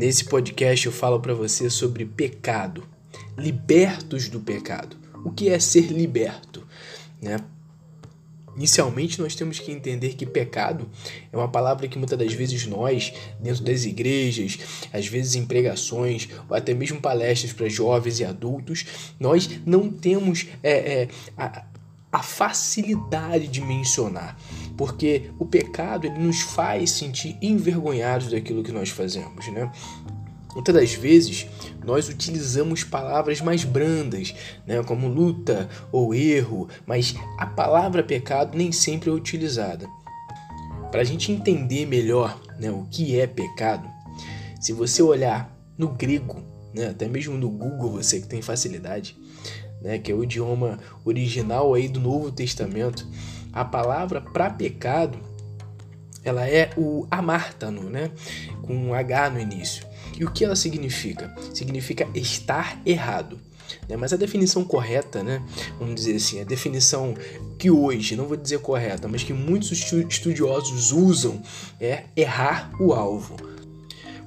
Nesse podcast eu falo para você sobre pecado, libertos do pecado. O que é ser liberto, né? Inicialmente, nós temos que entender que pecado é uma palavra que muitas das vezes nós, dentro das igrejas, às vezes em pregações, ou até mesmo palestras para jovens e adultos, nós não temos é, é, a, a facilidade de mencionar, porque o pecado ele nos faz sentir envergonhados daquilo que nós fazemos, né? Muitas das vezes nós utilizamos palavras mais brandas, né, como luta ou erro, mas a palavra pecado nem sempre é utilizada. Para a gente entender melhor né, o que é pecado, se você olhar no grego, né, até mesmo no Google, você que tem facilidade, né, que é o idioma original aí do Novo Testamento, a palavra para pecado ela é o amártano, né, com um H no início. E o que ela significa? Significa estar errado. Né? Mas a definição correta, né? vamos dizer assim, a definição que hoje, não vou dizer correta, mas que muitos estudiosos usam é errar o alvo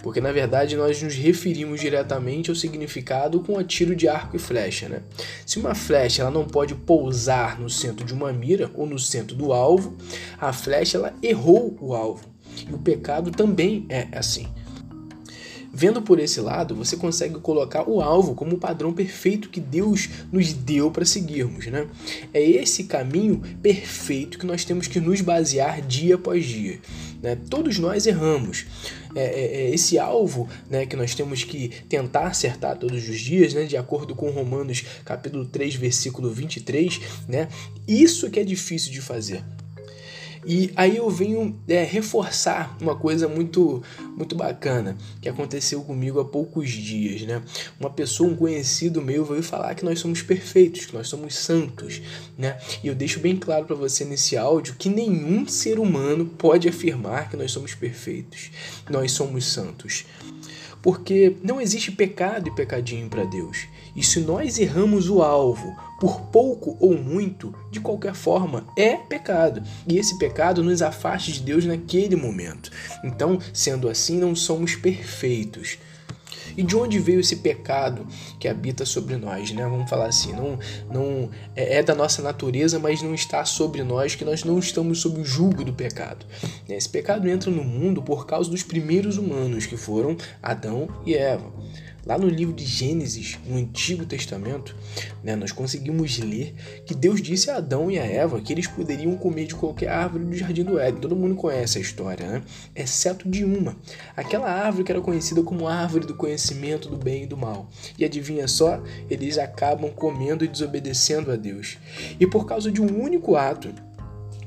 porque na verdade nós nos referimos diretamente ao significado com a tiro de arco e flecha. Né? Se uma flecha ela não pode pousar no centro de uma mira ou no centro do alvo, a flecha ela errou o alvo. E o pecado também é assim. Vendo por esse lado, você consegue colocar o alvo como o padrão perfeito que Deus nos deu para seguirmos. Né? É esse caminho perfeito que nós temos que nos basear dia após dia. Né? Todos nós erramos. É, é, é esse alvo né, que nós temos que tentar acertar todos os dias, né, de acordo com Romanos capítulo 3, versículo 23, né, isso que é difícil de fazer. E aí eu venho é, reforçar uma coisa muito muito bacana que aconteceu comigo há poucos dias, né? Uma pessoa, um conhecido meu, veio falar que nós somos perfeitos, que nós somos santos, né? E eu deixo bem claro para você nesse áudio que nenhum ser humano pode afirmar que nós somos perfeitos, nós somos santos. Porque não existe pecado e pecadinho para Deus. E se nós erramos o alvo por pouco ou muito, de qualquer forma, é pecado. E esse pecado nos afasta de Deus naquele momento. Então, sendo assim, não somos perfeitos. E de onde veio esse pecado que habita sobre nós, né? Vamos falar assim, não, não é, é da nossa natureza, mas não está sobre nós, que nós não estamos sob o jugo do pecado. Esse pecado entra no mundo por causa dos primeiros humanos, que foram Adão e Eva. Lá no livro de Gênesis, no Antigo Testamento, né, nós conseguimos ler que Deus disse a Adão e a Eva que eles poderiam comer de qualquer árvore do jardim do Éden. Todo mundo conhece a história, né? Exceto de uma. Aquela árvore que era conhecida como árvore do conhecimento do bem e do mal. E adivinha só? Eles acabam comendo e desobedecendo a Deus. E por causa de um único ato,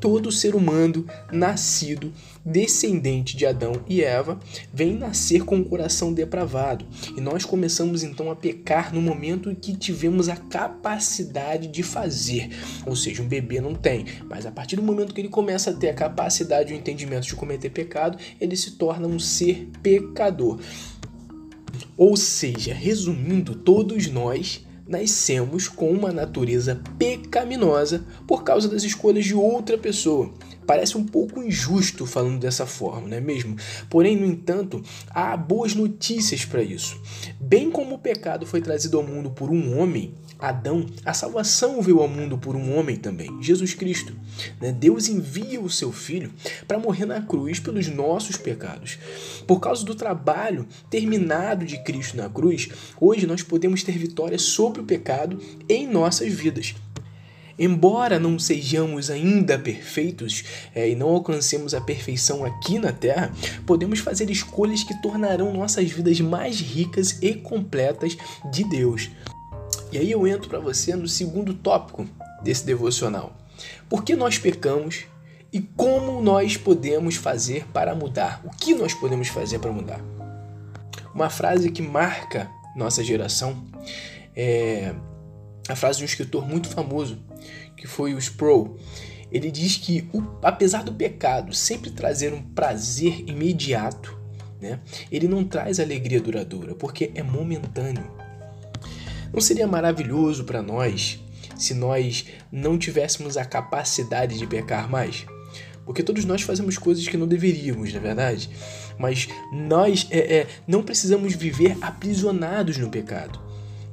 todo ser humano nascido descendente de Adão e Eva vem nascer com o coração depravado. E nós começamos então a pecar no momento em que tivemos a capacidade de fazer. Ou seja, um bebê não tem, mas a partir do momento que ele começa a ter a capacidade e o entendimento de cometer pecado, ele se torna um ser pecador. Ou seja, resumindo, todos nós nascemos com uma natureza pecaminosa por causa das escolhas de outra pessoa. Parece um pouco injusto falando dessa forma, não é mesmo? Porém, no entanto, há boas notícias para isso. Bem como o pecado foi trazido ao mundo por um homem, Adão, a salvação veio ao mundo por um homem também, Jesus Cristo. Né? Deus envia o seu Filho para morrer na cruz pelos nossos pecados. Por causa do trabalho terminado de Cristo na cruz, hoje nós podemos ter vitória sobre o pecado em nossas vidas. Embora não sejamos ainda perfeitos é, e não alcancemos a perfeição aqui na Terra, podemos fazer escolhas que tornarão nossas vidas mais ricas e completas de Deus. E aí eu entro para você no segundo tópico desse devocional. Por que nós pecamos e como nós podemos fazer para mudar? O que nós podemos fazer para mudar? Uma frase que marca nossa geração é a frase de um escritor muito famoso, que foi o Sproul. Ele diz que, o, apesar do pecado sempre trazer um prazer imediato, né, ele não traz alegria duradoura, porque é momentâneo. Não seria maravilhoso para nós se nós não tivéssemos a capacidade de pecar mais? Porque todos nós fazemos coisas que não deveríamos, na é verdade. Mas nós é, é, não precisamos viver aprisionados no pecado.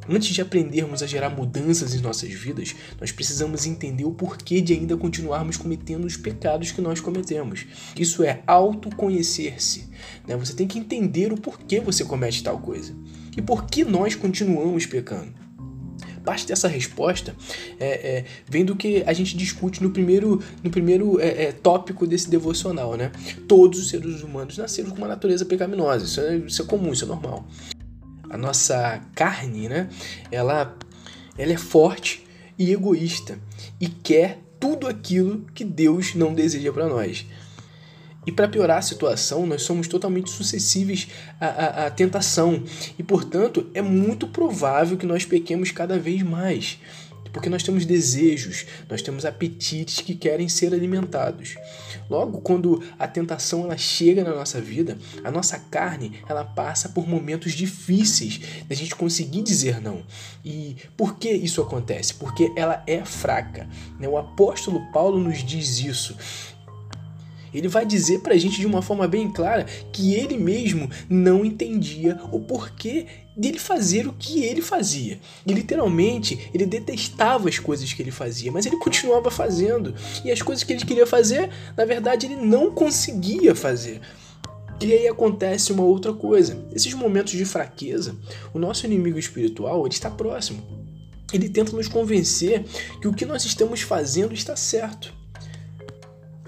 Antes de aprendermos a gerar mudanças em nossas vidas, nós precisamos entender o porquê de ainda continuarmos cometendo os pecados que nós cometemos. Isso é autoconhecer-se. Né? Você tem que entender o porquê você comete tal coisa e por que nós continuamos pecando. Parte dessa resposta é, é, vem do que a gente discute no primeiro, no primeiro é, é, tópico desse devocional, né? Todos os seres humanos nasceram com uma natureza pecaminosa. Isso é, isso é comum, isso é normal a nossa carne, né? Ela, ela é forte e egoísta e quer tudo aquilo que Deus não deseja para nós. E para piorar a situação, nós somos totalmente suscetíveis à, à, à, tentação e, portanto, é muito provável que nós pequemos cada vez mais porque nós temos desejos, nós temos apetites que querem ser alimentados. Logo, quando a tentação ela chega na nossa vida, a nossa carne ela passa por momentos difíceis da gente conseguir dizer não. E por que isso acontece? Porque ela é fraca. Né? O apóstolo Paulo nos diz isso ele vai dizer para a gente de uma forma bem clara que ele mesmo não entendia o porquê dele fazer o que ele fazia. E literalmente, ele detestava as coisas que ele fazia, mas ele continuava fazendo. E as coisas que ele queria fazer, na verdade, ele não conseguia fazer. E aí acontece uma outra coisa. Esses momentos de fraqueza, o nosso inimigo espiritual, ele está próximo. Ele tenta nos convencer que o que nós estamos fazendo está certo.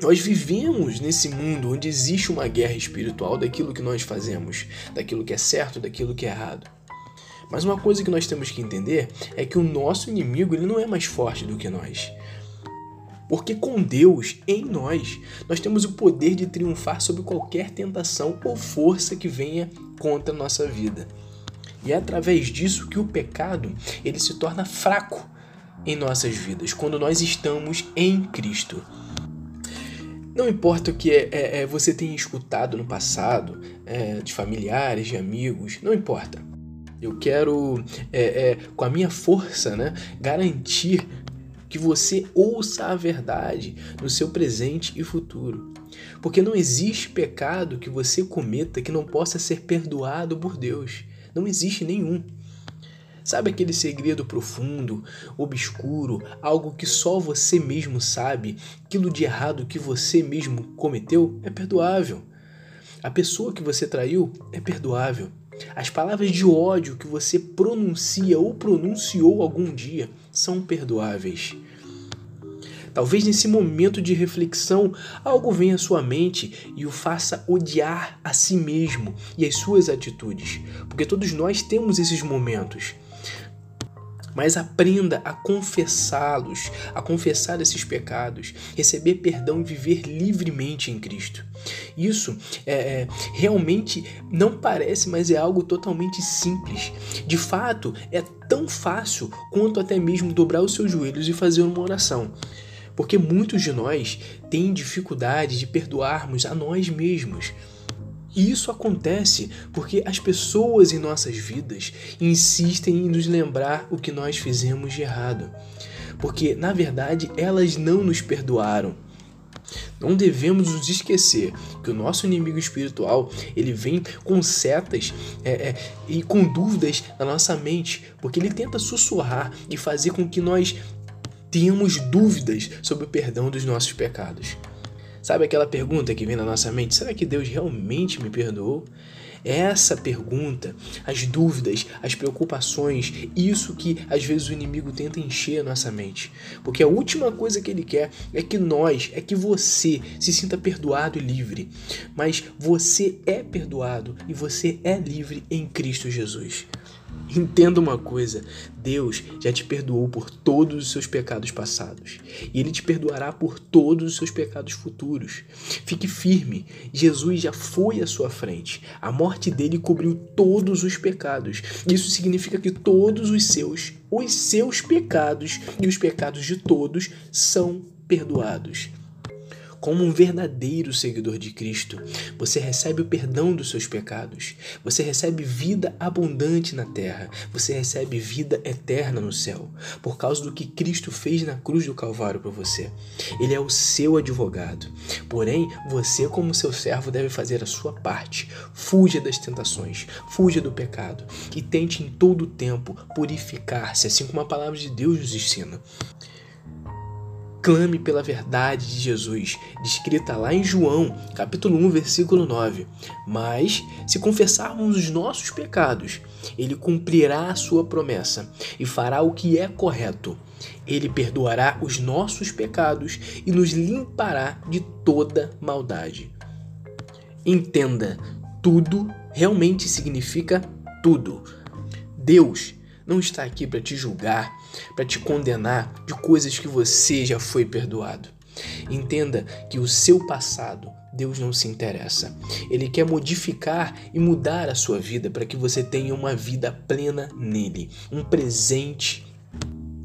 Nós vivemos nesse mundo onde existe uma guerra espiritual daquilo que nós fazemos, daquilo que é certo, daquilo que é errado. Mas uma coisa que nós temos que entender é que o nosso inimigo ele não é mais forte do que nós. Porque com Deus em nós, nós temos o poder de triunfar sobre qualquer tentação ou força que venha contra a nossa vida. E é através disso que o pecado ele se torna fraco em nossas vidas, quando nós estamos em Cristo. Não importa o que é, é, é, você tenha escutado no passado, é, de familiares, de amigos, não importa. Eu quero, é, é, com a minha força, né, garantir que você ouça a verdade no seu presente e futuro. Porque não existe pecado que você cometa que não possa ser perdoado por Deus. Não existe nenhum. Sabe aquele segredo profundo, obscuro, algo que só você mesmo sabe? Aquilo de errado que você mesmo cometeu é perdoável. A pessoa que você traiu é perdoável. As palavras de ódio que você pronuncia ou pronunciou algum dia são perdoáveis. Talvez nesse momento de reflexão algo venha à sua mente e o faça odiar a si mesmo e as suas atitudes, porque todos nós temos esses momentos mas aprenda a confessá-los, a confessar esses pecados, receber perdão e viver livremente em Cristo. Isso é, é, realmente não parece, mas é algo totalmente simples. De fato, é tão fácil quanto até mesmo dobrar os seus joelhos e fazer uma oração. Porque muitos de nós têm dificuldade de perdoarmos a nós mesmos. E isso acontece porque as pessoas em nossas vidas insistem em nos lembrar o que nós fizemos de errado. Porque, na verdade, elas não nos perdoaram. Não devemos nos esquecer que o nosso inimigo espiritual ele vem com setas é, é, e com dúvidas na nossa mente, porque ele tenta sussurrar e fazer com que nós tenhamos dúvidas sobre o perdão dos nossos pecados. Sabe aquela pergunta que vem na nossa mente: será que Deus realmente me perdoou? Essa pergunta, as dúvidas, as preocupações, isso que às vezes o inimigo tenta encher a nossa mente. Porque a última coisa que ele quer é que nós, é que você se sinta perdoado e livre. Mas você é perdoado e você é livre em Cristo Jesus. Entenda uma coisa: Deus já te perdoou por todos os seus pecados passados e Ele te perdoará por todos os seus pecados futuros. Fique firme, Jesus já foi à sua frente. A morte dele cobriu todos os pecados. Isso significa que todos os seus, os seus pecados e os pecados de todos são perdoados. Como um verdadeiro seguidor de Cristo, você recebe o perdão dos seus pecados, você recebe vida abundante na terra, você recebe vida eterna no céu, por causa do que Cristo fez na cruz do Calvário para você. Ele é o seu advogado. Porém, você, como seu servo, deve fazer a sua parte. Fuja das tentações, fuja do pecado e tente em todo o tempo purificar-se, assim como a palavra de Deus nos ensina. Clame pela verdade de Jesus, descrita lá em João, capítulo 1, versículo 9. Mas, se confessarmos os nossos pecados, ele cumprirá a sua promessa e fará o que é correto. Ele perdoará os nossos pecados e nos limpará de toda maldade. Entenda, tudo realmente significa tudo. Deus não está aqui para te julgar, para te condenar de coisas que você já foi perdoado. Entenda que o seu passado Deus não se interessa. Ele quer modificar e mudar a sua vida para que você tenha uma vida plena nele, um presente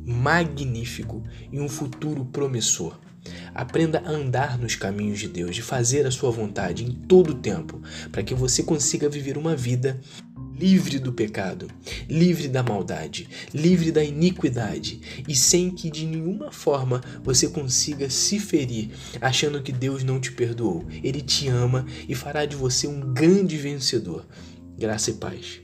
magnífico e um futuro promissor. Aprenda a andar nos caminhos de Deus, de fazer a sua vontade em todo o tempo, para que você consiga viver uma vida livre do pecado, livre da maldade, livre da iniquidade e sem que de nenhuma forma você consiga se ferir achando que Deus não te perdoou. Ele te ama e fará de você um grande vencedor. Graça e paz.